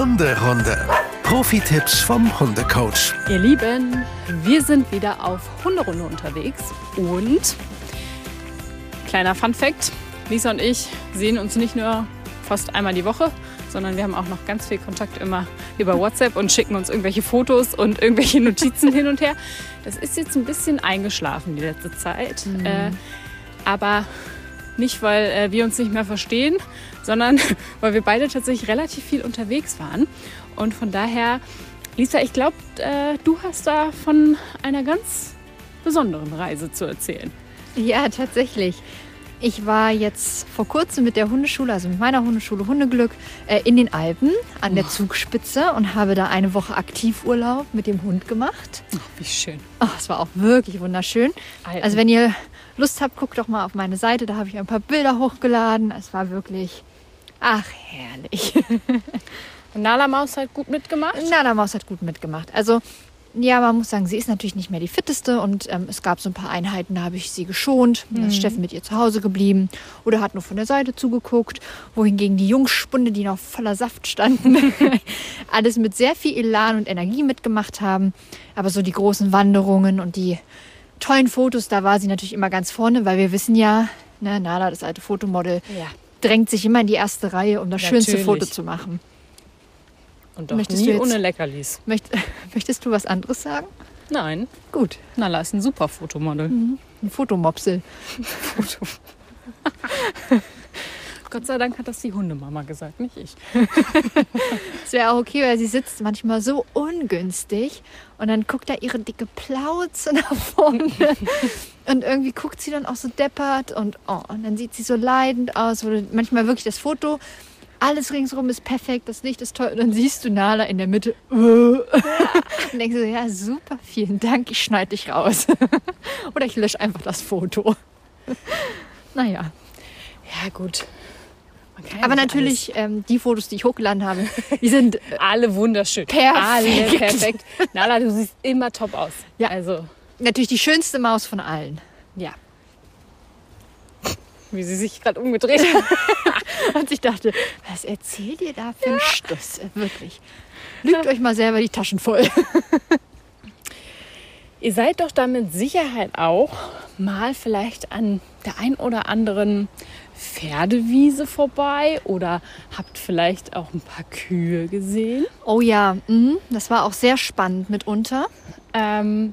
Hunderunde. Profi-Tipps vom Hundecoach. Ihr Lieben, wir sind wieder auf Hunderunde unterwegs und kleiner Fun Fact: Lisa und ich sehen uns nicht nur fast einmal die Woche, sondern wir haben auch noch ganz viel Kontakt immer über WhatsApp und schicken uns irgendwelche Fotos und irgendwelche Notizen hin und her. Das ist jetzt ein bisschen eingeschlafen die letzte Zeit, mhm. äh, aber nicht, weil äh, wir uns nicht mehr verstehen, sondern weil wir beide tatsächlich relativ viel unterwegs waren. Und von daher, Lisa, ich glaube, äh, du hast da von einer ganz besonderen Reise zu erzählen. Ja, tatsächlich. Ich war jetzt vor kurzem mit der Hundeschule, also mit meiner Hundeschule Hundeglück, äh, in den Alpen an der Zugspitze und habe da eine Woche Aktivurlaub mit dem Hund gemacht. Oh, wie schön. Oh, es war auch wirklich wunderschön. Alpen. Also wenn ihr Lust habt, guckt doch mal auf meine Seite, da habe ich ein paar Bilder hochgeladen. Es war wirklich, ach, herrlich. Und Nala Maus hat gut mitgemacht? Nala Maus hat gut mitgemacht. Also ja, man muss sagen, sie ist natürlich nicht mehr die fitteste und ähm, es gab so ein paar Einheiten, da habe ich sie geschont. Mhm. Da ist mhm. Steffen mit ihr zu Hause geblieben oder hat nur von der Seite zugeguckt. Wohingegen die Jungspunde, die noch voller Saft standen, alles mit sehr viel Elan und Energie mitgemacht haben. Aber so die großen Wanderungen und die tollen Fotos, da war sie natürlich immer ganz vorne, weil wir wissen ja, ne, Nala, das alte Fotomodel, ja. Drängt sich immer in die erste Reihe, um das natürlich. schönste Foto zu machen. Und doch möchtest nie jetzt, ohne Leckerlis. Möcht, möchtest du was anderes sagen? Nein. Gut. Nala ist ein super Fotomodel. Mhm. Ein Fotomopsel. Foto. Gott sei Dank hat das die Hundemama gesagt, nicht ich. Es wäre auch okay, weil sie sitzt manchmal so ungünstig und dann guckt da ihre dicke Plauze nach vorne und irgendwie guckt sie dann auch so deppert und, oh, und dann sieht sie so leidend aus. Oder manchmal wirklich das Foto alles ringsherum ist perfekt, das Licht ist toll. Und dann siehst du Nala in der Mitte. und denkst du, ja, super, vielen Dank, ich schneide dich raus. Oder ich lösche einfach das Foto. naja. Ja, gut. Aber natürlich, ähm, die Fotos, die ich hochgeladen habe, die sind äh, alle wunderschön. Perfekt. Alle perfekt. Nala, du siehst immer top aus. Ja. Also. Natürlich die schönste Maus von allen. Ja. Wie sie sich gerade umgedreht hat. Und ich dachte, was erzählt ihr da für einen ja. Stuss? Wirklich. Lügt euch mal selber die Taschen voll. ihr seid doch da mit Sicherheit auch mal vielleicht an der ein oder anderen Pferdewiese vorbei oder habt vielleicht auch ein paar Kühe gesehen. Oh ja, mhm. das war auch sehr spannend mitunter. Ähm,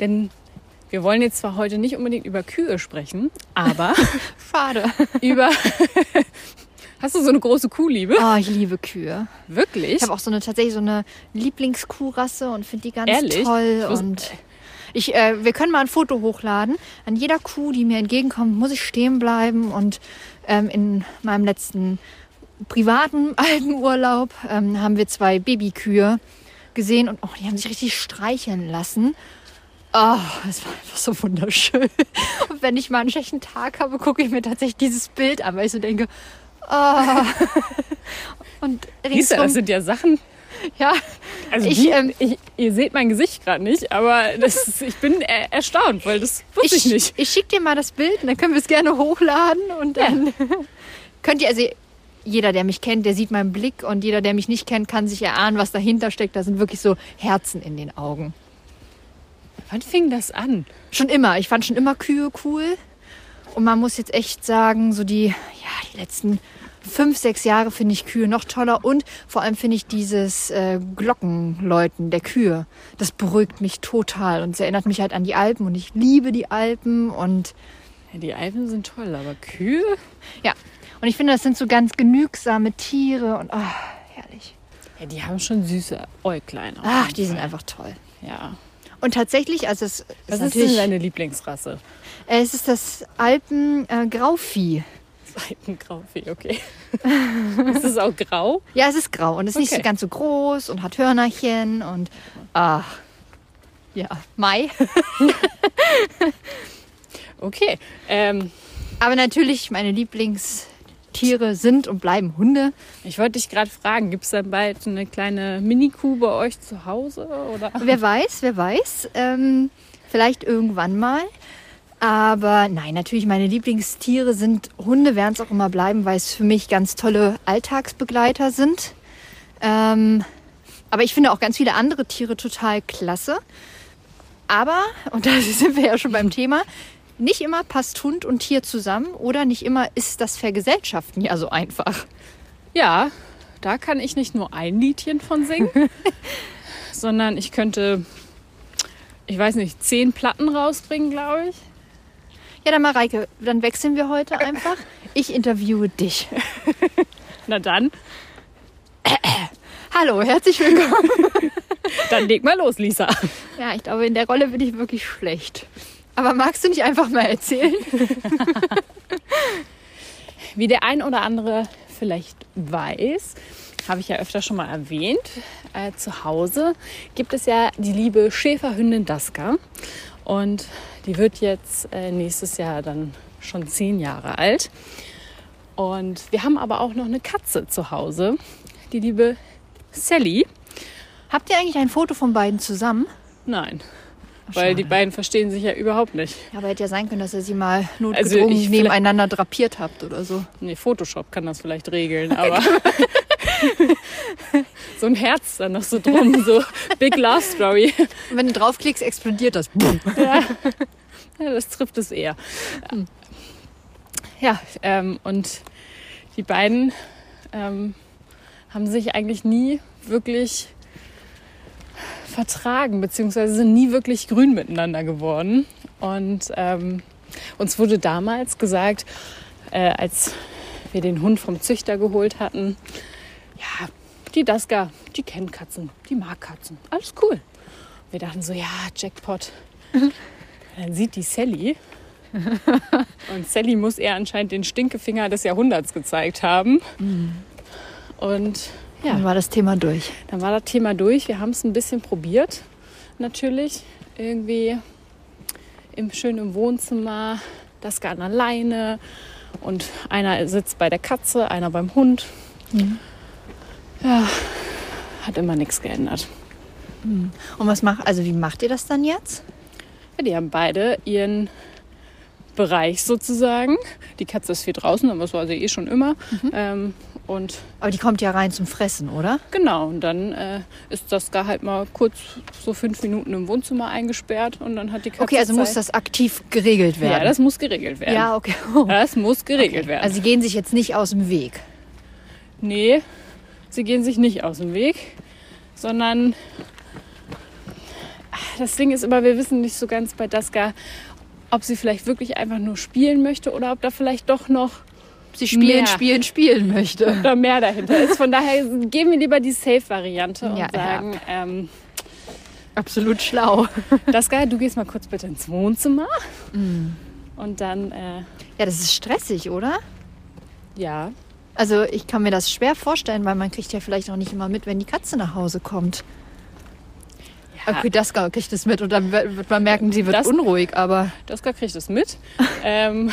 denn wir wollen jetzt zwar heute nicht unbedingt über Kühe sprechen, aber schade. über Hast du so eine große Kuhliebe? Oh, ich liebe Kühe. Wirklich? Ich habe auch so eine tatsächlich so eine Lieblingskuhrasse und finde die ganz Ehrlich? toll. Ich und ich, äh, wir können mal ein Foto hochladen. An jeder Kuh, die mir entgegenkommt, muss ich stehen bleiben. Und ähm, in meinem letzten privaten Alpenurlaub ähm, haben wir zwei Babykühe gesehen und oh, die haben sich richtig streicheln lassen. Oh, es war einfach so wunderschön. Und wenn ich mal einen schlechten Tag habe, gucke ich mir tatsächlich dieses Bild an, weil ich so denke, oh. Und Lisa, das sind ja Sachen. Ja, also ich, ähm, ich, ihr seht mein Gesicht gerade nicht, aber das ich bin er erstaunt, weil das wusste ich, ich nicht. Ich schicke dir mal das Bild und dann können wir es gerne hochladen und dann ja. könnt ihr, also jeder, der mich kennt, der sieht meinen Blick und jeder, der mich nicht kennt, kann sich erahnen, was dahinter steckt. Da sind wirklich so Herzen in den Augen. Wann fing das an? Schon immer. Ich fand schon immer Kühe cool. Und man muss jetzt echt sagen, so die, ja, die letzten fünf, sechs Jahre finde ich Kühe noch toller. Und vor allem finde ich dieses äh, Glockenläuten der Kühe. Das beruhigt mich total. Und es erinnert mich halt an die Alpen. Und ich liebe die Alpen. Und ja, die Alpen sind toll, aber Kühe? Ja. Und ich finde, das sind so ganz genügsame Tiere. Und oh, herrlich. Ja, die haben schon süße Äuglein. Ach, die sind einfach toll. Ja. Und tatsächlich, also es Was ist, ist denn deine Lieblingsrasse? Es ist das Alpen-Grauvieh. Äh, Alpen-Grauvieh, okay. ist es auch grau? Ja, es ist grau und es ist okay. nicht ganz so groß und hat Hörnerchen und ach, ja, Mai. okay. Ähm, Aber natürlich meine Lieblings Tiere sind und bleiben Hunde. Ich wollte dich gerade fragen, gibt es dann bald eine kleine Mini-Kuh bei euch zu Hause? Oder? Wer weiß, wer weiß. Ähm, vielleicht irgendwann mal. Aber nein, natürlich meine Lieblingstiere sind Hunde, werden es auch immer bleiben, weil es für mich ganz tolle Alltagsbegleiter sind. Ähm, aber ich finde auch ganz viele andere Tiere total klasse. Aber, und da sind wir ja schon beim Thema, nicht immer passt Hund und Tier zusammen oder nicht immer ist das Vergesellschaften ja so einfach. Ja, da kann ich nicht nur ein Liedchen von singen, sondern ich könnte, ich weiß nicht, zehn Platten rausbringen, glaube ich. Ja, dann Mareike, dann wechseln wir heute einfach. Ich interviewe dich. Na dann, Hallo, herzlich willkommen. dann leg mal los, Lisa. Ja, ich glaube, in der Rolle bin ich wirklich schlecht. Aber magst du nicht einfach mal erzählen? Wie der ein oder andere vielleicht weiß, habe ich ja öfter schon mal erwähnt, äh, zu Hause gibt es ja die liebe Schäferhündin Daska. Und die wird jetzt äh, nächstes Jahr dann schon zehn Jahre alt. Und wir haben aber auch noch eine Katze zu Hause, die liebe Sally. Habt ihr eigentlich ein Foto von beiden zusammen? Nein, weil die beiden verstehen sich ja überhaupt nicht. Ja, aber hätte ja sein können, dass ihr sie mal Also notgedrungen ich- nebeneinander drapiert habt oder so. Nee, Photoshop kann das vielleicht regeln, aber so ein Herz dann noch so drum, so Big Love Story. Und wenn du draufklickst, explodiert das. Ja, ja das trifft es eher. Ja, ähm, und die beiden ähm, haben sich eigentlich nie wirklich vertragen, beziehungsweise sind nie wirklich grün miteinander geworden. Und ähm, uns wurde damals gesagt, äh, als wir den Hund vom Züchter geholt hatten, ja, die Daska, die kennt Katzen, die mag Katzen, alles cool. Wir dachten so, ja, Jackpot. Dann sieht die Sally. Und Sally muss ihr anscheinend den Stinkefinger des Jahrhunderts gezeigt haben. Und ja, Dann war das Thema durch. dann war das Thema durch. Wir haben es ein bisschen probiert, natürlich. Irgendwie im schönen Wohnzimmer, das gar alleine. Und einer sitzt bei der Katze, einer beim Hund. Ja, hat immer nichts geändert. Und was macht, also wie macht ihr das dann jetzt? Ja, die haben beide ihren Bereich sozusagen. Die Katze ist viel draußen, aber das war sie eh schon immer. Ähm, und Aber die kommt ja rein zum Fressen, oder? genau, und dann äh, ist das gar halt mal kurz so fünf Minuten im Wohnzimmer eingesperrt und dann hat die Katze. Okay, also muss Zeit. das aktiv geregelt werden. Ja, das muss geregelt werden. Ja, okay. Oh. Das muss geregelt werden. Also sie gehen sich jetzt nicht aus dem Weg. nee, sie gehen sich nicht aus dem Weg, sondern das Ding ist immer, wir wissen nicht so ganz bei Daska, ob sie vielleicht wirklich einfach nur spielen möchte oder ob da vielleicht doch noch Sie spielen, Mehr. spielen, spielen möchte. da mehr dahinter ist. Von daher geben wir lieber die Safe-Variante und Ja, ja. sagen, ähm, Absolut schlau. Daska, du gehst mal kurz bitte ins Wohnzimmer Mm. und dann, äh, Ja, das ist stressig, oder? ja, Also ich kann mir das schwer vorstellen, weil man kriegt ja vielleicht auch nicht immer mit, wenn die Katze nach Hause kommt. ja Okay, das kriegt es mit und dann wird wird man merken, sie wird Das- unruhig, aber Daska kriegt es mit. ähm,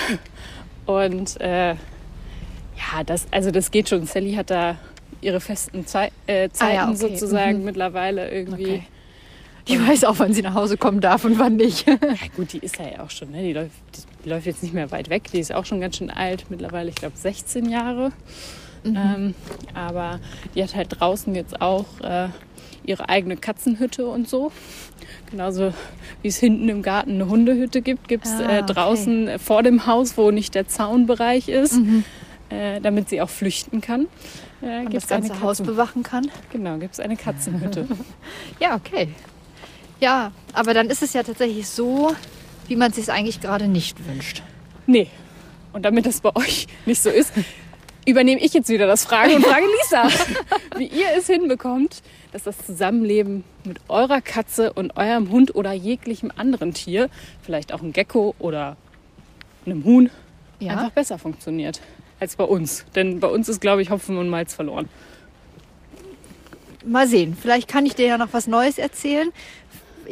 und äh, ja, das, also das geht schon. Sally hat da ihre festen Zei äh, Zeiten Ah ja, okay. sozusagen Mhm. mittlerweile irgendwie. Okay. die weiß auch, wann sie nach Hause kommen darf und wann nicht. Ja gut, die ist ja auch schon, ne? die, läuft, die läuft jetzt nicht mehr weit weg. Die ist auch schon ganz schön alt, mittlerweile, ich glaube 16 Jahre. Ähm, aber die hat halt draußen jetzt auch äh, ihre eigene Katzenhütte und so. Genauso wie es hinten im Garten eine Hundehütte gibt, gibt es Ah, äh, okay. draußen äh, vor dem Haus, wo nicht der Zaunbereich ist, äh, damit sie auch flüchten kann. Äh, das ganze eine Haus bewachen kann. Genau, gibt es eine Katzenhütte. Ja, okay. Ja, aber dann ist es ja tatsächlich so, wie man es sich eigentlich gerade nicht wünscht. Nee. Und damit das bei euch nicht so ist, übernehme ich jetzt wieder das Fragen und frage Lisa, wie ihr es hinbekommt, dass das Zusammenleben mit eurer Katze und eurem Hund oder jeglichem anderen Tier, vielleicht auch einem Gecko oder einem Huhn, Ja. einfach besser funktioniert als bei uns. Denn bei uns ist, glaube ich, Hopfen und Malz verloren. Mal sehen, vielleicht kann ich dir ja noch was Neues erzählen.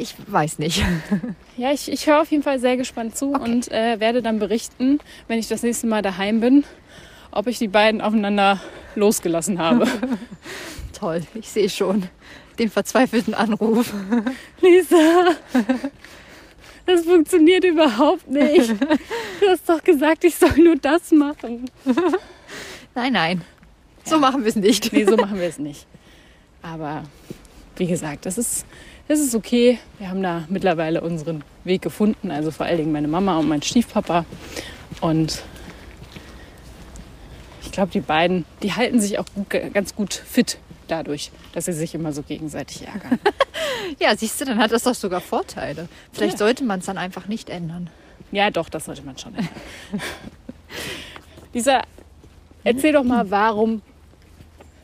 Ich weiß nicht. Ja, ich, ich höre auf jeden Fall sehr gespannt zu Okay. und äh, werde dann berichten, wenn ich das nächste Mal daheim bin, ob ich die beiden aufeinander losgelassen habe. Toll, ich sehe schon den verzweifelten Anruf. Lisa, das funktioniert überhaupt nicht. Du hast doch gesagt, ich soll nur das machen. Nein, nein. So machen wir es nicht. Nee, so machen wir es nicht. Aber wie gesagt, das ist, das ist okay. Wir haben da mittlerweile unseren Weg gefunden. Also vor allen Dingen meine Mama und mein Stiefpapa. Und ich glaube, die beiden, die halten sich auch gut, ganz gut fit dadurch, dass sie sich immer so gegenseitig ärgern. Ja, siehst du, dann hat das doch sogar Vorteile. Vielleicht sollte man es dann einfach nicht ändern. ja, doch, das sollte man schon. ändern. Lisa, erzähl doch mal, warum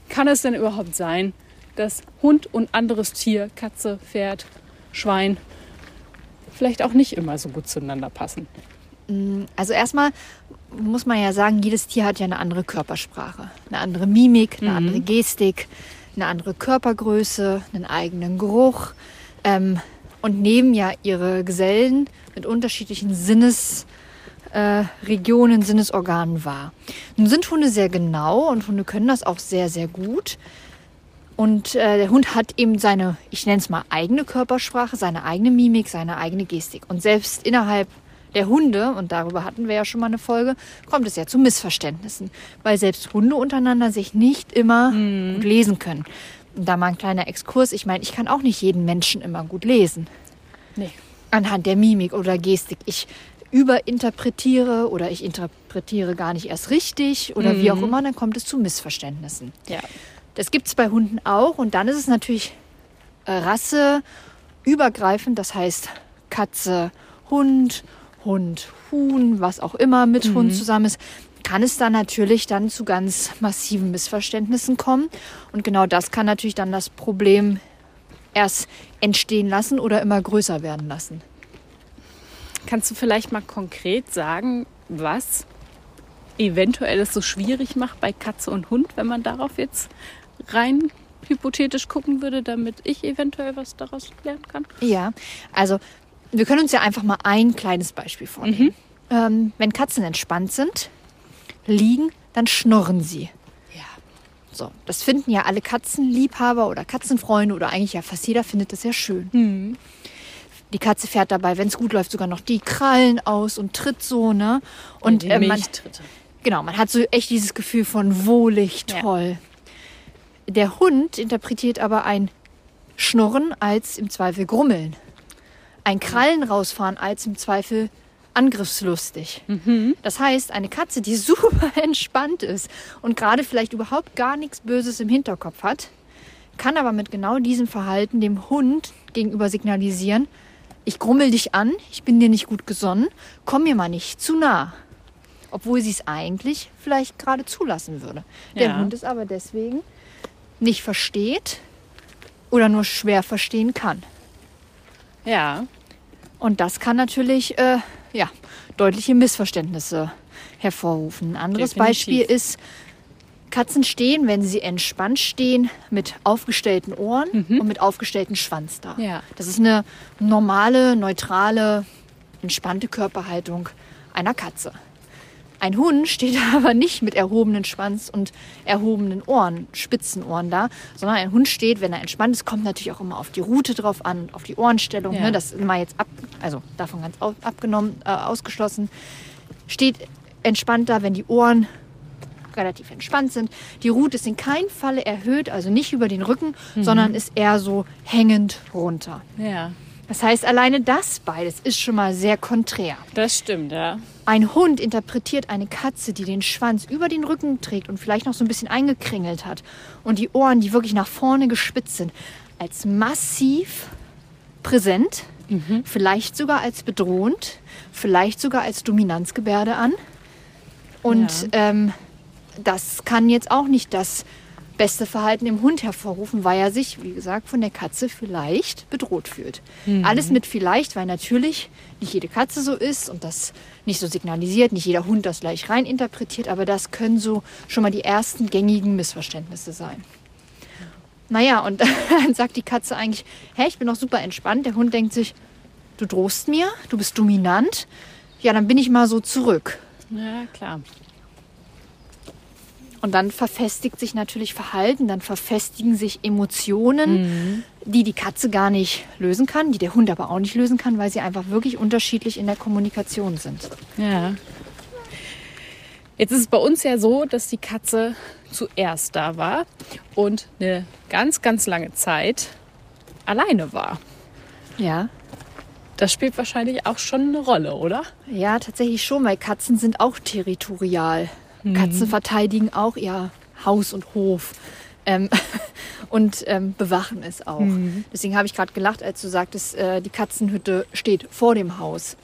kann es denn überhaupt sein, dass Hund und anderes Tier, Katze, Pferd, Schwein, vielleicht auch nicht immer so gut zueinander passen? Also erstmal muss man ja sagen, jedes Tier hat ja eine andere Körpersprache, eine andere Mimik, eine andere Gestik, eine andere Körpergröße, einen eigenen Geruch ähm, und nehmen ja ihre Gesellen mit unterschiedlichen Sinnesregionen, äh, Regionen, Sinnesorganen wahr. Nun sind Hunde sehr genau und Hunde können das auch sehr, sehr gut. Und äh, der Hund hat eben seine, ich nenne es mal eigene Körpersprache, seine eigene Mimik, seine eigene Gestik. Und selbst innerhalb der Hunde, und darüber hatten wir ja schon mal eine Folge, kommt es ja zu Missverständnissen, weil selbst Hunde untereinander sich nicht immer gut lesen können. Und da mal ein kleiner Exkurs. Ich meine, ich kann auch nicht jeden Menschen immer gut lesen. Nee. Anhand der Mimik oder Gestik. Ich überinterpretiere oder ich interpretiere gar nicht erst richtig oder wie auch immer, dann kommt es zu Missverständnissen. Ja. Das gibt es bei Hunden auch. Und dann ist es natürlich äh, rasseübergreifend. Das heißt Katze, Hund, Hund, Huhn, was auch immer mit Hund zusammen ist. Kann es dann natürlich dann zu ganz massiven Missverständnissen kommen. Und genau das kann natürlich dann das Problem erst entstehen lassen oder immer größer werden lassen. Kannst du vielleicht mal konkret sagen, was eventuell es so schwierig macht bei Katze und Hund, wenn man darauf jetzt rein hypothetisch gucken würde, damit ich eventuell was daraus lernen kann? Ja, also wir können uns ja einfach mal ein kleines Beispiel vornehmen. Ähm, wenn Katzen entspannt sind, liegen, dann schnurren sie. Ja. So, das finden ja alle Katzenliebhaber oder Katzenfreunde oder eigentlich ja fast jeder findet das ja schön. Die Katze fährt dabei, wenn es gut läuft, sogar noch die Krallen aus und tritt so, ne? Und die äh, man, genau, man hat so echt dieses Gefühl von wohlig, Ja. Der Hund interpretiert aber ein Schnurren als im Zweifel Grummeln. Ein Krallen rausfahren als im Zweifel angriffslustig. Das heißt, eine Katze, die super entspannt ist und gerade vielleicht überhaupt gar nichts Böses im Hinterkopf hat, kann aber mit genau diesem Verhalten dem Hund gegenüber signalisieren, ich grummel dich an, ich bin dir nicht gut gesonnen, komm mir mal nicht zu nah. Obwohl sie es eigentlich vielleicht gerade zulassen würde. Der Ja. Hund es aber deswegen nicht versteht oder nur schwer verstehen kann. Ja. Und das kann natürlich äh, ja, deutliche Missverständnisse hervorrufen. Ein anderes Definitiv. Beispiel ist, Katzen stehen, wenn sie entspannt stehen, mit aufgestellten Ohren und mit aufgestellten Schwanz da. Ja. Das ist eine normale, neutrale, entspannte Körperhaltung einer Katze. Ein Hund steht aber nicht mit erhobenen Schwanz und erhobenen Ohren, spitzen Ohren da, sondern ein Hund steht, wenn er entspannt ist, kommt natürlich auch immer auf die Route drauf an, auf die Ohrenstellung. Ja. Ne? Das ist mal jetzt ab, also davon ganz abgenommen, äh, ausgeschlossen. Steht entspannt da, wenn die Ohren relativ entspannt sind. Die Route ist in keinem Falle erhöht, also nicht über den Rücken, sondern ist eher so hängend runter. Ja. Das heißt, alleine das beides ist schon mal sehr konträr. Das stimmt, ja. Ein Hund interpretiert eine Katze, die den Schwanz über den Rücken trägt und vielleicht noch so ein bisschen eingekringelt hat und die Ohren, die wirklich nach vorne gespitzt sind, als massiv präsent, vielleicht sogar als bedrohend, vielleicht sogar als Dominanzgebärde an. Und Ja. ähm, das kann jetzt auch nicht das beste Verhalten im Hund hervorrufen, weil er sich, wie gesagt, von der Katze vielleicht bedroht fühlt. Alles mit vielleicht, weil natürlich nicht jede Katze so ist und das nicht so signalisiert, nicht jeder Hund das gleich rein interpretiert, aber das können so schon mal die ersten gängigen Missverständnisse sein. Naja, und dann sagt die Katze eigentlich, hä, ich bin doch super entspannt. Der Hund denkt sich, du drohst mir, du bist dominant. Ja, dann bin ich mal so zurück. Ja, klar. Und dann verfestigt sich natürlich Verhalten, dann verfestigen sich Emotionen, die die Katze gar nicht lösen kann, die der Hund aber auch nicht lösen kann, weil sie einfach wirklich unterschiedlich in der Kommunikation sind. Ja. Jetzt ist es bei uns ja so, dass die Katze zuerst da war und eine ganz, ganz lange Zeit alleine war. Ja. Das spielt wahrscheinlich auch schon eine Rolle, oder? Ja, tatsächlich schon, weil Katzen sind auch territorial. Katzen verteidigen auch ihr Haus und Hof. Ähm, und ähm, bewachen es auch. Deswegen habe ich gerade gelacht, als du sagtest, äh, die Katzenhütte steht vor dem Haus.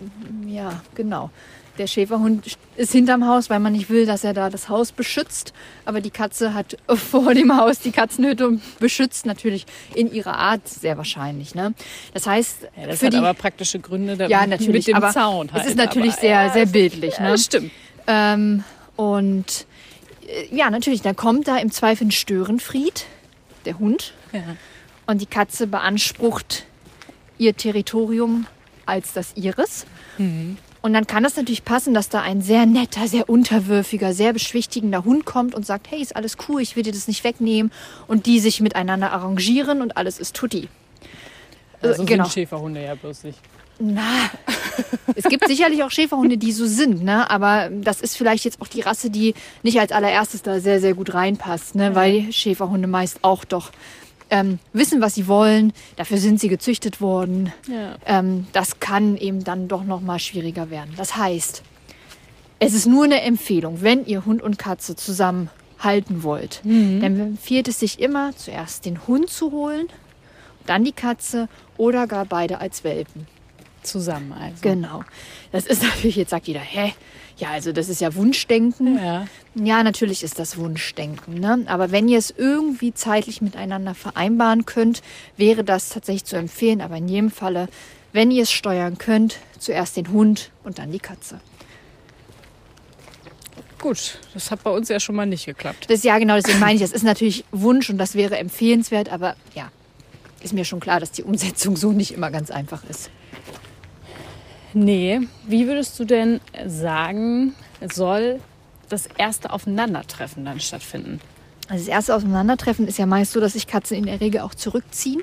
Ja, genau. Der Schäferhund ist hinterm Haus, weil man nicht will, dass er da das Haus beschützt. Aber die Katze hat vor dem Haus die Katzenhütte und beschützt natürlich in ihrer Art sehr wahrscheinlich. Ne? Das heißt, Ja, das für hat die, aber praktische Gründe ja, natürlich, mit dem aber Zaun. es halt. ist natürlich aber, sehr, ja, sehr bildlich. Ja, Ne? stimmt. Ähm, und äh, ja, natürlich, dann kommt da im Zweifel ein Störenfried, der Hund, Ja. und die Katze beansprucht ihr Territorium als das ihres. Und dann kann es natürlich passen, dass da ein sehr netter, sehr unterwürfiger, sehr beschwichtigender Hund kommt und sagt, hey, ist alles cool, ich will dir das nicht wegnehmen. Und die sich miteinander arrangieren und alles ist tutti. Äh, Also genau. sind Schäferhunde ja bloß nicht. Na, es gibt sicherlich auch Schäferhunde, die so sind, ne? aber das ist vielleicht jetzt auch die Rasse, die nicht als allererstes da sehr, sehr gut reinpasst, ne? weil Schäferhunde meist auch doch ähm, wissen, was sie wollen. Dafür sind sie gezüchtet worden. Ja. Ähm, das kann eben dann doch noch mal schwieriger werden. Das heißt, es ist nur eine Empfehlung, wenn ihr Hund und Katze zusammen halten wollt, dann empfiehlt es sich immer zuerst den Hund zu holen, dann die Katze oder gar beide als Welpen. Zusammen also. Genau. Das ist natürlich, jetzt sagt jeder, hä? Ja, also das ist ja Wunschdenken. Ja. Ja, natürlich ist das Wunschdenken. Ne? Aber wenn ihr es irgendwie zeitlich miteinander vereinbaren könnt, wäre das tatsächlich zu empfehlen. Aber in jedem Falle, wenn ihr es steuern könnt, zuerst den Hund und dann die Katze. Gut, das hat bei uns ja schon mal nicht geklappt. Das ja genau, deswegen meine ich, das ist natürlich Wunsch und das wäre empfehlenswert, aber ja, ist mir schon klar, dass die Umsetzung so nicht immer ganz einfach ist. Nee, wie würdest du denn sagen, soll das erste Aufeinandertreffen dann stattfinden? Also das erste Auseinandertreffen ist ja meist so, dass sich Katzen in der Regel auch zurückziehen.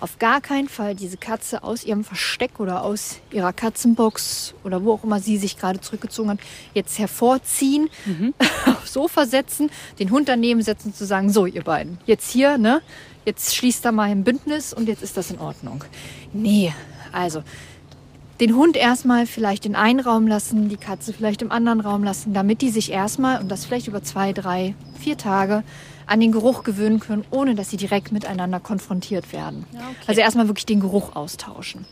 Auf gar keinen Fall diese Katze aus ihrem Versteck oder aus ihrer Katzenbox oder wo auch immer sie sich gerade zurückgezogen hat, jetzt hervorziehen, aufs Sofa setzen, den Hund daneben setzen, zu sagen, so ihr beiden, jetzt hier, ne? Jetzt schließt da mal ein Bündnis und jetzt ist das in Ordnung. Nee, also den Hund erstmal vielleicht in einen Raum lassen, die Katze vielleicht im anderen Raum lassen, damit die sich erstmal, und das vielleicht über zwei, drei, vier Tage, an den Geruch gewöhnen können, ohne dass sie direkt miteinander konfrontiert werden. okay. Also erstmal wirklich den Geruch austauschen.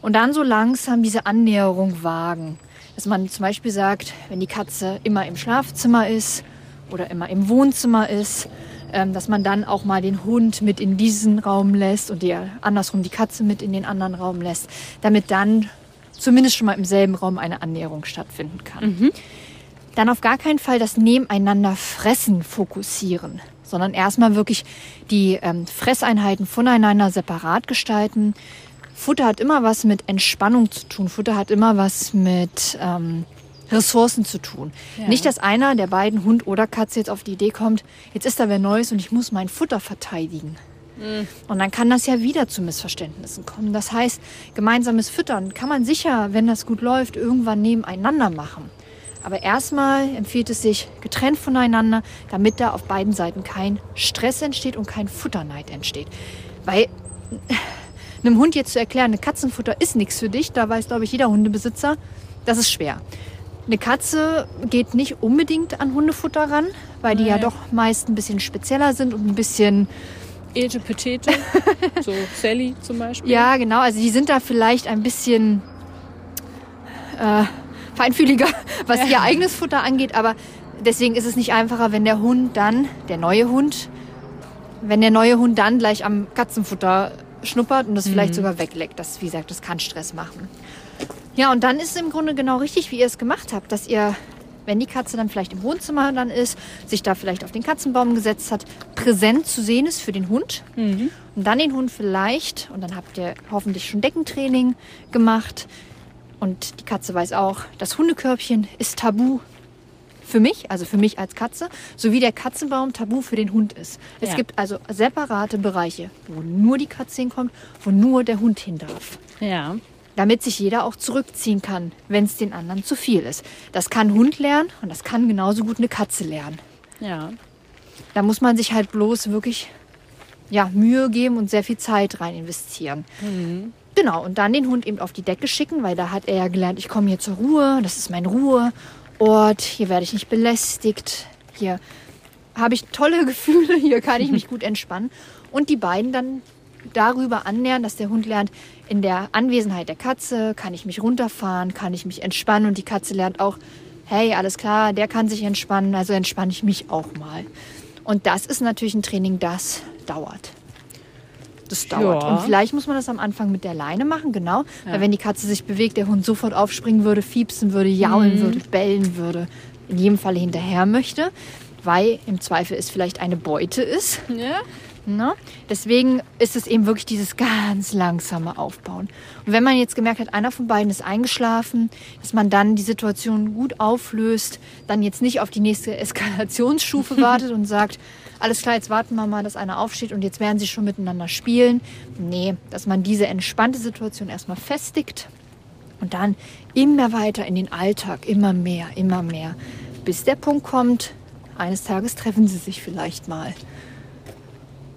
Und dann so langsam diese Annäherung wagen. Dass man zum Beispiel sagt, wenn die Katze immer im Schlafzimmer ist oder immer im Wohnzimmer ist, ähm, dass man dann auch mal den Hund mit in diesen Raum lässt und die, andersrum die Katze mit in den anderen Raum lässt, damit dann zumindest schon mal im selben Raum eine Annäherung stattfinden kann. Dann auf gar keinen Fall das Nebeneinander fressen fokussieren, sondern erstmal wirklich die ähm, Fresseinheiten voneinander separat gestalten. Futter hat immer was mit Entspannung zu tun. Futter hat immer was mit ähm, Ressourcen zu tun. Ja. Nicht, dass einer der beiden, Hund oder Katze, jetzt auf die Idee kommt, jetzt ist da wer Neues und ich muss mein Futter verteidigen. Und dann kann das ja wieder zu Missverständnissen kommen. Das heißt, gemeinsames Füttern kann man sicher, wenn das gut läuft, irgendwann nebeneinander machen. Aber erstmal empfiehlt es sich getrennt voneinander, damit da auf beiden Seiten kein Stress entsteht und kein Futterneid entsteht. Weil einem Hund jetzt zu erklären, eine Katzenfutter ist nichts für dich, da weiß, glaube ich, jeder Hundebesitzer, das ist schwer. Eine Katze geht nicht unbedingt an Hundefutter ran, weil die ja doch meist ein bisschen spezieller sind und ein bisschen Ete Petete, so Sally zum Beispiel. Ja, genau. Also die sind da vielleicht ein bisschen äh, feinfühliger, was ihr eigenes Futter angeht. Aber deswegen ist es nicht einfacher, wenn der Hund dann, der neue Hund, wenn der neue Hund dann gleich am Katzenfutter schnuppert und das vielleicht sogar wegleckt. Das, wie gesagt, das kann Stress machen. Ja, und dann ist es im Grunde genau richtig, wie ihr es gemacht habt, dass ihr, wenn die Katze dann vielleicht im Wohnzimmer dann ist, sich da vielleicht auf den Katzenbaum gesetzt hat, präsent zu sehen ist für den Hund. Und dann den Hund vielleicht, und dann habt ihr hoffentlich schon Deckentraining gemacht. Und die Katze weiß auch, das Hundekörbchen ist tabu für mich, also für mich als Katze, sowie der Katzenbaum tabu für den Hund ist. Es Ja. gibt also separate Bereiche, wo nur die Katze hinkommt, wo nur der Hund hin darf. Ja. Damit sich jeder auch zurückziehen kann, wenn es den anderen zu viel ist. Das kann ein Hund lernen und das kann genauso gut eine Katze lernen. Ja. Da muss man sich halt bloß wirklich ja, Mühe geben und sehr viel Zeit rein investieren. Genau, und dann den Hund eben auf die Decke schicken, weil da hat er ja gelernt, ich komme hier zur Ruhe, das ist mein Ruheort, hier werde ich nicht belästigt, hier habe ich tolle Gefühle, hier kann ich mich gut entspannen. Und die beiden dann darüber annähern, dass der Hund lernt, in der Anwesenheit der Katze kann ich mich runterfahren, kann ich mich entspannen und die Katze lernt auch, hey, alles klar, der kann sich entspannen, also entspanne ich mich auch mal. Und das ist natürlich ein Training, das dauert. Das dauert. Ja. Und vielleicht muss man das am Anfang mit der Leine machen, genau. Weil wenn die Katze sich bewegt, der Hund sofort aufspringen würde, fiepsen würde, jaulen würde, bellen würde, in jedem Falle hinterher möchte, weil im Zweifel es vielleicht eine Beute ist. Ja? Ne? Deswegen ist es eben wirklich dieses ganz langsame Aufbauen. Und wenn man jetzt gemerkt hat, einer von beiden ist eingeschlafen, dass man dann die Situation gut auflöst, dann jetzt nicht auf die nächste Eskalationsstufe wartet und sagt, alles klar, jetzt warten wir mal, dass einer aufsteht und jetzt werden sie schon miteinander spielen. Nee, dass man diese entspannte Situation erstmal festigt und dann immer weiter in den Alltag, immer mehr, immer mehr, bis der Punkt kommt, eines Tages treffen sie sich vielleicht mal.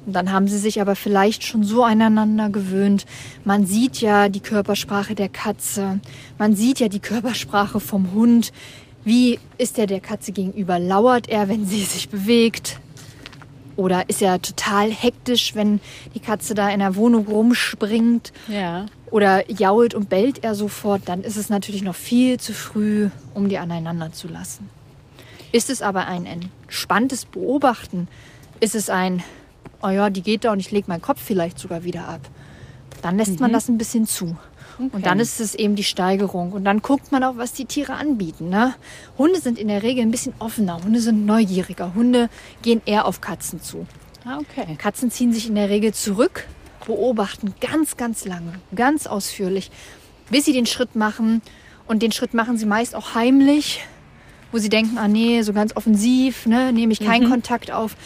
Und dann haben sie sich aber vielleicht schon so aneinander gewöhnt. Man sieht ja die Körpersprache der Katze. Man sieht ja die Körpersprache vom Hund. Wie ist er der Katze gegenüber? Lauert er, wenn sie sich bewegt? Oder ist er total hektisch, wenn die Katze da in der Wohnung rumspringt? Ja. Oder jault und bellt er sofort? Dann ist es natürlich noch viel zu früh, um die aneinander zu lassen. Ist es aber ein entspanntes Beobachten? Ist es ein, oh ja, die geht da und ich lege meinen Kopf vielleicht sogar wieder ab? Dann lässt man das ein bisschen zu. Und dann ist es eben die Steigerung. Und dann guckt man auch, was die Tiere anbieten. Ne? Hunde sind in der Regel ein bisschen offener. Hunde sind neugieriger. Hunde gehen eher auf Katzen zu. Ah, okay. Katzen ziehen sich in der Regel zurück, beobachten ganz, ganz lange, ganz ausführlich, bis sie den Schritt machen. Und den Schritt machen sie meist auch heimlich, wo sie denken, ah nee, so ganz offensiv, ne, nehme ich keinen Kontakt auf.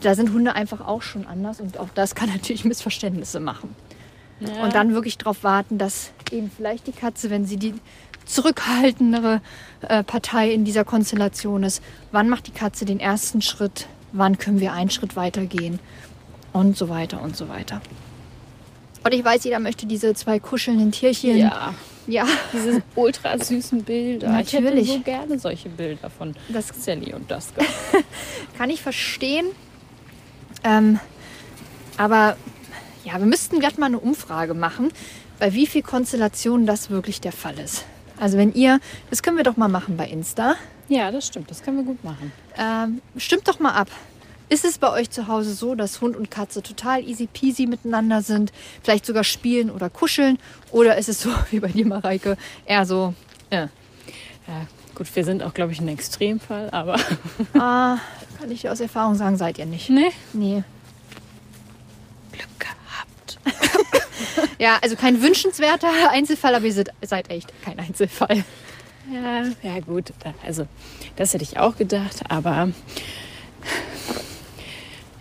Da sind Hunde einfach auch schon anders und auch das kann natürlich Missverständnisse machen. Ja. Und dann wirklich darauf warten, dass eben vielleicht die Katze, wenn sie die zurückhaltendere äh, Partei in dieser Konstellation ist, wann macht die Katze den ersten Schritt, wann können wir einen Schritt weitergehen und so weiter und so weiter. Und ich weiß, jeder möchte diese zwei kuschelnden Tierchen. ja. Ja. Diese ultra süßen Bilder. Ich Natürlich. hätte so gerne solche Bilder von Das- Sally und Dusker. Kann ich verstehen. Ähm, aber ja, wir müssten glatt mal eine Umfrage machen, bei wie viel Konstellationen das wirklich der Fall ist. Also wenn ihr, das können wir doch mal machen bei Insta. ja, das stimmt. Das können wir gut machen. Ähm, stimmt doch mal ab. Ist es bei euch zu Hause so, dass Hund und Katze total easy peasy miteinander sind, vielleicht sogar spielen oder kuscheln? Oder ist es so wie bei dir, Mareike, eher so, äh, Ja, gut, wir sind auch, glaube ich, ein Extremfall, aber. ah, kann ich dir aus Erfahrung sagen, seid ihr nicht. nee. Nee. Glück gehabt. Ja, also kein wünschenswerter Einzelfall, aber ihr seid, seid echt kein Einzelfall. Ja, ja, gut. Also, das hätte ich auch gedacht, aber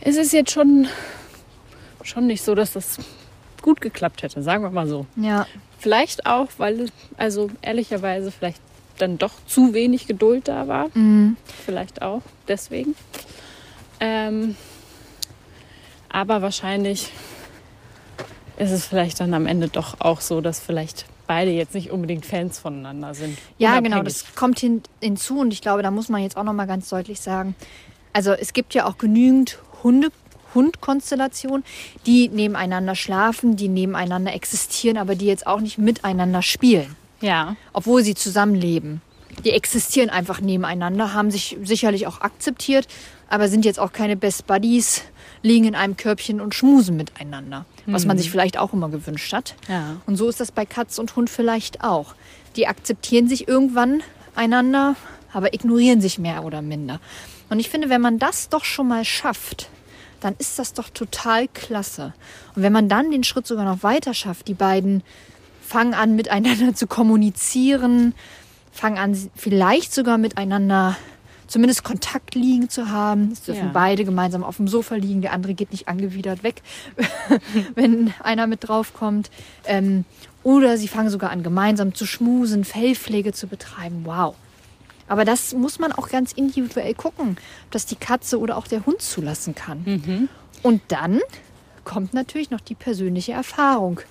es ist jetzt schon, schon nicht so, dass das gut geklappt hätte, sagen wir mal so. Ja. Vielleicht auch, weil, also ehrlicherweise, vielleicht dann doch zu wenig Geduld da war. Mhm. Vielleicht auch deswegen. Ähm, aber wahrscheinlich ist es vielleicht dann am Ende doch auch so, dass vielleicht beide jetzt nicht unbedingt Fans voneinander sind. Ja, Unabhängig. genau, das kommt hin, hinzu und ich glaube, da muss man jetzt auch noch mal ganz deutlich sagen, also es gibt ja auch genügend Hunde, Hundkonstellationen, die nebeneinander schlafen, die nebeneinander existieren, aber die jetzt auch nicht miteinander spielen, Ja, obwohl sie zusammenleben. Die existieren einfach nebeneinander, haben sich sicherlich auch akzeptiert, aber sind jetzt auch keine Best Buddies, liegen in einem Körbchen und schmusen miteinander, was man sich vielleicht auch immer gewünscht hat. ja. Und so ist das bei Katz und Hund vielleicht auch. Die akzeptieren sich irgendwann einander, aber ignorieren sich mehr oder minder. Und ich finde, wenn man das doch schon mal schafft, dann ist das doch total klasse. Und wenn man dann den Schritt sogar noch weiter schafft, die beiden fangen an miteinander zu kommunizieren, fangen an vielleicht sogar miteinander zumindest Kontakt liegen zu haben. Es dürfen Ja. beide gemeinsam auf dem Sofa liegen, der andere geht nicht angewidert weg, wenn einer mit draufkommt. Ähm, Oder sie fangen sogar an, gemeinsam zu schmusen, Fellpflege zu betreiben. Wow. Aber das muss man auch ganz individuell gucken, dass die Katze oder auch der Hund zulassen kann. Und dann kommt natürlich noch die persönliche Erfahrung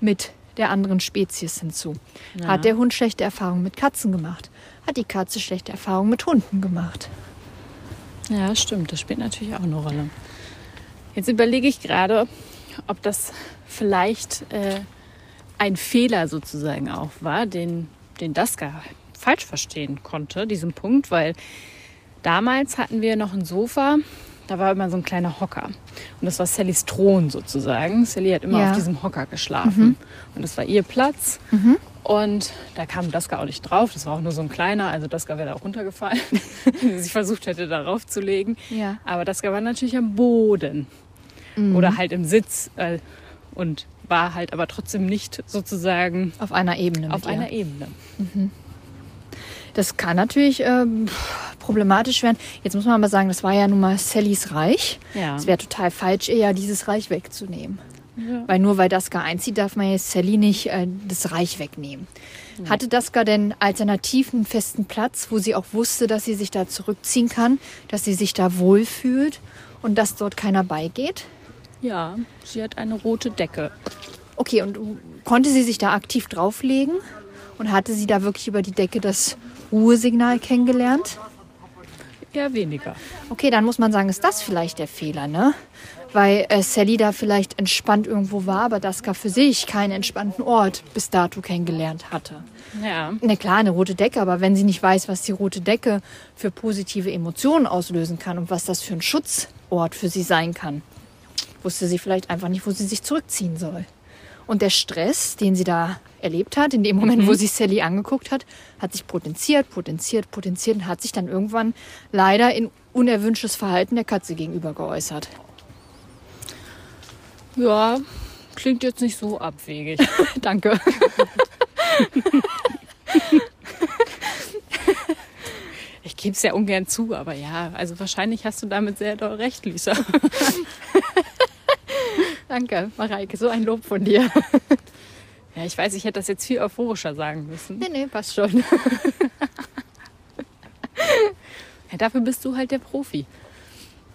mit der anderen Spezies hinzu. Ja. Hat der Hund schlechte Erfahrungen mit Katzen gemacht? Hat die Katze schlechte Erfahrungen mit Hunden gemacht? Ja, stimmt. Das spielt natürlich auch eine Rolle. Jetzt überlege ich gerade, ob das vielleicht äh, ein Fehler sozusagen auch war, den, den Daska falsch verstehen konnte, diesen Punkt, weil damals hatten wir noch ein Sofa, da war immer so ein kleiner Hocker. Und das war Sallys Thron sozusagen. Sally hat immer Ja. auf diesem Hocker geschlafen. Und das war ihr Platz. Und da kam Daska auch nicht drauf. Das war auch nur so ein kleiner. Also Daska wäre da auch runtergefallen, wenn sie sich versucht hätte, darauf zu legen. Ja. Aber Daska war natürlich am Boden. Oder halt im Sitz. Äh, und war halt aber trotzdem nicht sozusagen Auf einer Ebene. auf ihr. einer Ebene. Das kann natürlich ähm, problematisch werden. Jetzt muss man aber sagen, das war ja nun mal Sallys Reich. Ja. Es wäre total falsch, ihr ja dieses Reich wegzunehmen. Ja. Weil nur weil Daska einzieht, darf man jetzt Sally nicht äh, das Reich wegnehmen. Hatte Daska denn alternativ einen festen Platz, wo sie auch wusste, dass sie sich da zurückziehen kann, dass sie sich da wohlfühlt und dass dort keiner beigeht? ja, sie hat eine rote Decke. Okay, und konnte sie sich da aktiv drauflegen? Und hatte sie da wirklich über die Decke das Ruhesignal kennengelernt? Eher weniger. Okay, dann muss man sagen, ist das vielleicht der Fehler, ne? Weil äh, Sally da vielleicht entspannt irgendwo war, aber Daska für sich keinen entspannten Ort bis dato kennengelernt hatte. Ja. Na klar, eine rote Decke, aber wenn sie nicht weiß, was die rote Decke für positive Emotionen auslösen kann und was das für ein Schutzort für sie sein kann, wusste sie vielleicht einfach nicht, wo sie sich zurückziehen soll. Und der Stress, den sie da erlebt hat, in dem Moment, wo sie Sally angeguckt hat, hat sich potenziert, potenziert, potenziert und hat sich dann irgendwann leider in unerwünschtes Verhalten der Katze gegenüber geäußert. Ja, klingt jetzt nicht so abwegig. Danke. Ich gebe es ja ungern zu, aber ja, also wahrscheinlich hast du damit sehr doll recht, Lisa. Danke, Mareike, so ein Lob von dir. Ja, ich weiß, ich hätte das jetzt viel euphorischer sagen müssen. Nee, nee, passt schon. Ja, dafür bist du halt der Profi.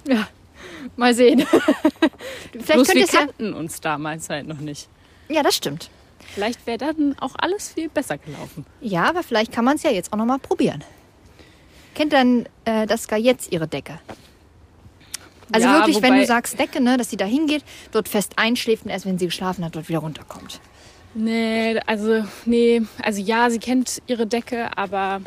Ja, mal sehen. Vielleicht Bloß wir es ja. kannten uns damals halt noch nicht. Ja, das stimmt. Vielleicht wäre dann auch alles viel besser gelaufen. Ja, aber vielleicht kann man es ja jetzt auch noch mal probieren. Kennt dann äh, Daska jetzt ihre Decke? Also Ja, wirklich, wenn du sagst Decke, ne, dass sie da hingeht, dort fest einschläft und erst wenn sie geschlafen hat, dort wieder runterkommt. Nee, also, nee, also ja, sie kennt ihre Decke, aber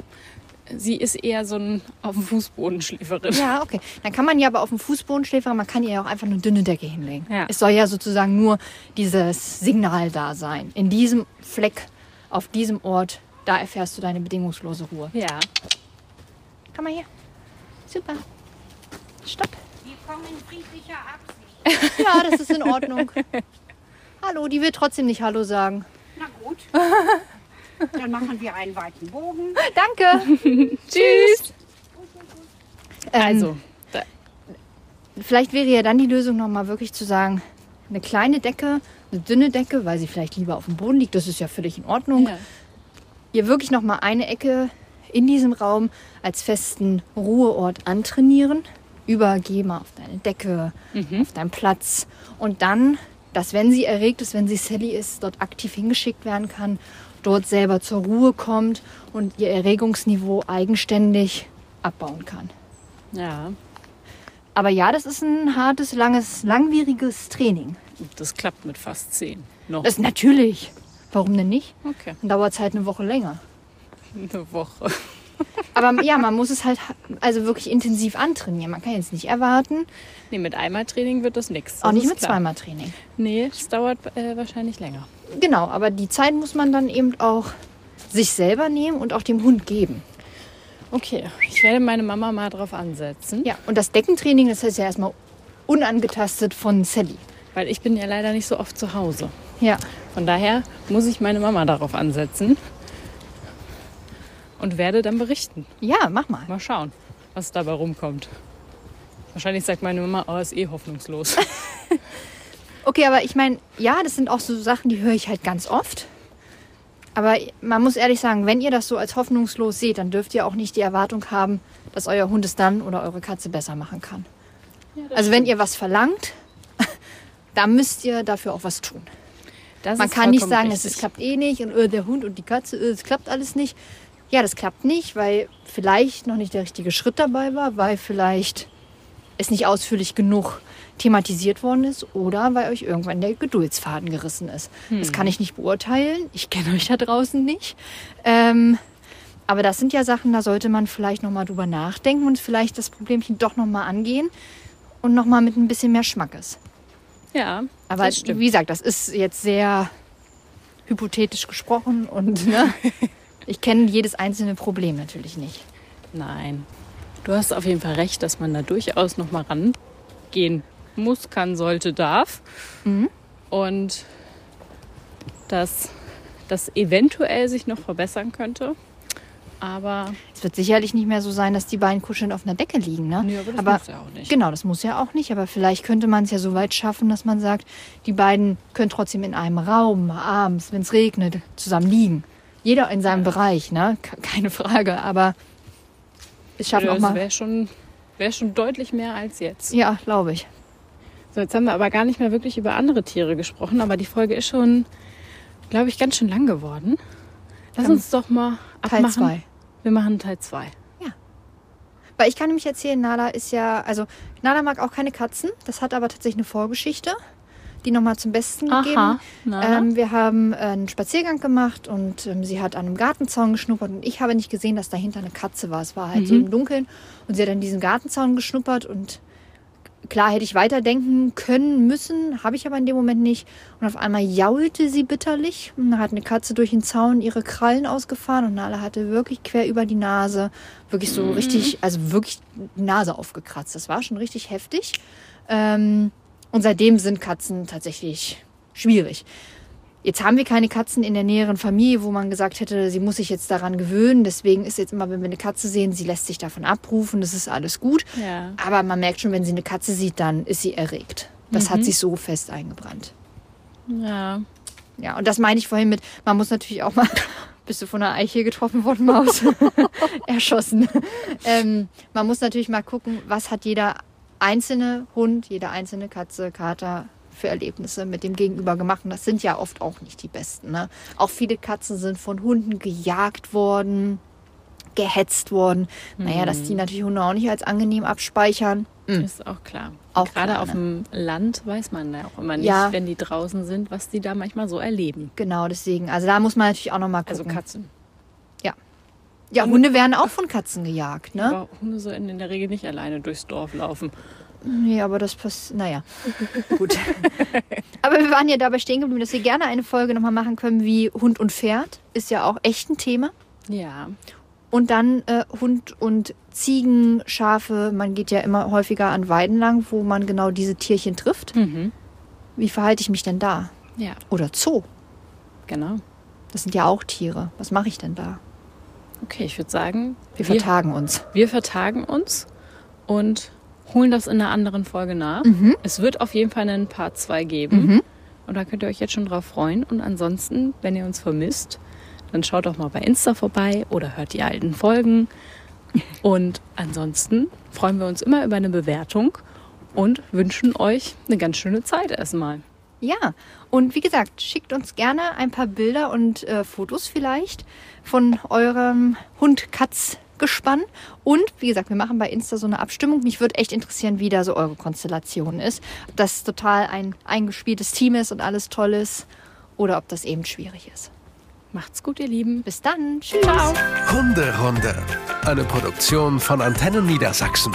sie ist eher so ein auf dem Fußboden Schläferin. Ja, okay. Dann kann man ja aber auf dem Fußboden schläfern, man kann ihr ja auch einfach eine dünne Decke hinlegen. Ja. Es soll ja sozusagen nur dieses Signal da sein. In diesem Fleck, auf diesem Ort, da erfährst du deine bedingungslose Ruhe. Ja. Komm mal hier. Super. Stopp. Kommen in friedlicher Absicht. Ja, das ist in Ordnung. Hallo, die will trotzdem nicht Hallo sagen. Na gut. Dann machen wir einen weiten Bogen. Danke. Tschüss. Ähm, Also, da, vielleicht wäre ja dann die Lösung nochmal wirklich zu sagen, eine kleine Decke, eine dünne Decke, weil sie vielleicht lieber auf dem Boden liegt, das ist ja völlig in Ordnung. ja. Ihr wirklich nochmal eine Ecke in diesem Raum als festen Ruheort antrainieren. Übergeh mal auf deine Decke, auf deinen Platz. Und dann, dass wenn sie erregt ist, wenn sie Sally ist, dort aktiv hingeschickt werden kann, dort selber zur Ruhe kommt und ihr Erregungsniveau eigenständig abbauen kann. ja, Aber ja, das ist ein hartes, langes, langwieriges Training. das klappt mit fast zehn. Noch. Das natürlich. Warum denn nicht? okay. Dann dauert es halt eine Woche länger. Eine Woche. Aber ja, man muss es halt also wirklich intensiv antrainieren. Man kann jetzt nicht erwarten, Nee, mit einmal Training wird das nichts. auch nicht mit zweimal Training. Nee, es dauert äh, wahrscheinlich länger. Genau, aber die Zeit muss man dann eben auch sich selber nehmen und auch dem Hund geben. Okay, ich werde meine Mama mal drauf ansetzen. Ja, und das Deckentraining, das heißt ja erstmal unangetastet von Sally. Weil ich bin ja leider nicht so oft zu Hause. Ja, Von daher muss ich meine Mama darauf ansetzen und werde dann berichten. ja, mach mal. Mal schauen, was dabei rumkommt. Wahrscheinlich sagt meine Mama, oh, ist eh hoffnungslos. Okay, aber ich meine, ja, das sind auch so Sachen, die höre ich halt ganz oft. Aber man muss ehrlich sagen, wenn ihr das so als hoffnungslos seht, dann dürft ihr auch nicht die Erwartung haben, dass euer Hund es dann oder eure Katze besser machen kann. also wenn ihr was verlangt, da müsst ihr dafür auch was tun. Das Man kann nicht sagen, es, klappt eh nicht und äh, der Hund und die Katze, äh, es klappt alles nicht. Ja, das klappt nicht, weil vielleicht noch nicht der richtige Schritt dabei war, weil vielleicht es nicht ausführlich genug thematisiert worden ist oder weil euch irgendwann der Geduldsfaden gerissen ist. Das kann ich nicht beurteilen. Ich kenne euch da draußen nicht. Ähm, aber das sind ja Sachen, da sollte man vielleicht noch mal drüber nachdenken und vielleicht das Problemchen doch noch mal angehen und noch mal mit ein bisschen mehr Schmackes. Ja, Aber wie gesagt, das ist jetzt sehr hypothetisch gesprochen und ne, ich kenne jedes einzelne Problem natürlich nicht. Nein. Du hast auf jeden Fall recht, dass man da durchaus noch mal rangehen muss, kann, sollte, darf. Mhm. Und dass das eventuell sich noch verbessern könnte. Aber Es wird sicherlich nicht mehr so sein, dass die beiden kuschelnd auf einer Decke liegen. Ne? Nee, aber das aber muss ja auch nicht. Genau, das muss ja auch nicht. Aber vielleicht könnte man es ja so weit schaffen, dass man sagt, die beiden können trotzdem in einem Raum abends, wenn es regnet, zusammen liegen. Jeder in seinem Bereich, ne? Ke- keine Frage. Aber es schaffen auch das mal. wäre schon, wär schon deutlich mehr als jetzt. Ja, glaube ich. So, jetzt haben wir aber gar nicht mehr wirklich über andere Tiere gesprochen, aber die Folge ist schon, glaube ich, ganz schön lang geworden. Lass uns doch mal Teil abmachen. zwei. Wir machen Teil 2. Weil ich kann nämlich erzählen, Nala ist ja, also Nala mag auch keine Katzen. Das hat aber tatsächlich eine Vorgeschichte, die nochmal zum Besten gegeben. Ähm, wir haben äh, einen Spaziergang gemacht und ähm, sie hat an einem Gartenzaun geschnuppert und ich habe nicht gesehen, dass dahinter eine Katze war. Es war halt so im Dunkeln und sie hat an diesen Gartenzaun geschnuppert und klar hätte ich weiterdenken können müssen, habe ich aber in dem Moment nicht. Und auf einmal jaulte sie bitterlich und da hat eine Katze durch den Zaun ihre Krallen ausgefahren und Nala hatte wirklich quer über die Nase, wirklich so richtig, also wirklich die Nase aufgekratzt. Das war schon richtig heftig. Ähm, und seitdem sind Katzen tatsächlich schwierig. Jetzt haben wir keine Katzen in der näheren Familie, wo man gesagt hätte, sie muss sich jetzt daran gewöhnen. Deswegen ist jetzt immer, wenn wir eine Katze sehen, sie lässt sich davon abrufen, das ist alles gut. Ja. Aber man merkt schon, wenn sie eine Katze sieht, dann ist sie erregt. Das hat sich so fest eingebrannt. ja. Ja, und das meine ich vorhin mit, man muss natürlich auch mal, bist du von einer Eiche getroffen worden, Maus? Erschossen. Ähm, man muss natürlich mal gucken, was hat jeder einzelne Hund, jede einzelne Katze, Kater für Erlebnisse mit dem Gegenüber gemacht. Und das sind ja oft auch nicht die besten. Ne? Auch viele Katzen sind von Hunden gejagt worden, gehetzt worden. Naja, dass die natürlich Hunde auch nicht als angenehm abspeichern. Ist auch klar. Auch Gerade klar, auf dem Land weiß man ja auch immer nicht, Ja. wenn die draußen sind, was die da manchmal so erleben. Genau, deswegen. Also da muss man natürlich auch noch mal Also gucken. Katzen. Ja, Hunde werden auch von Katzen gejagt, ne? Aber Hunde sollten in der Regel nicht alleine durchs Dorf laufen. Nee, aber das passiert. Naja, gut. aber wir waren ja dabei stehen geblieben, dass wir gerne eine Folge nochmal machen können, wie Hund und Pferd. Ist ja auch echt ein Thema. Ja. Und dann äh, Hund und Ziegen, Schafe. Man geht ja immer häufiger an Weiden lang, wo man genau diese Tierchen trifft. Mhm. Wie verhalte ich mich denn da? Ja, Oder Zoo. genau. Das sind ja auch Tiere. Was mache ich denn da? Okay, ich würde sagen, Wir vertagen uns. wir vertagen uns und holen das in einer anderen Folge nach. Es wird auf jeden Fall einen Part 2 geben. Und da könnt ihr euch jetzt schon drauf freuen. Und ansonsten, wenn ihr uns vermisst, dann schaut doch mal bei Insta vorbei oder hört die alten Folgen. Und ansonsten freuen wir uns immer über eine Bewertung und wünschen euch eine ganz schöne Zeit erstmal. Ja, und wie gesagt, schickt uns gerne ein paar Bilder und äh, Fotos vielleicht von eurem Hund-Katz-Gespann. Und wie gesagt, wir machen bei Insta so eine Abstimmung. Mich würde echt interessieren, wie da so eure Konstellation ist. Ob das total ein eingespieltes Team ist und alles toll ist oder ob das eben schwierig ist. Macht's gut, ihr Lieben. Bis dann. Tschüss. Ciao. Hunderunde. Eine Produktion von Antennen Niedersachsen.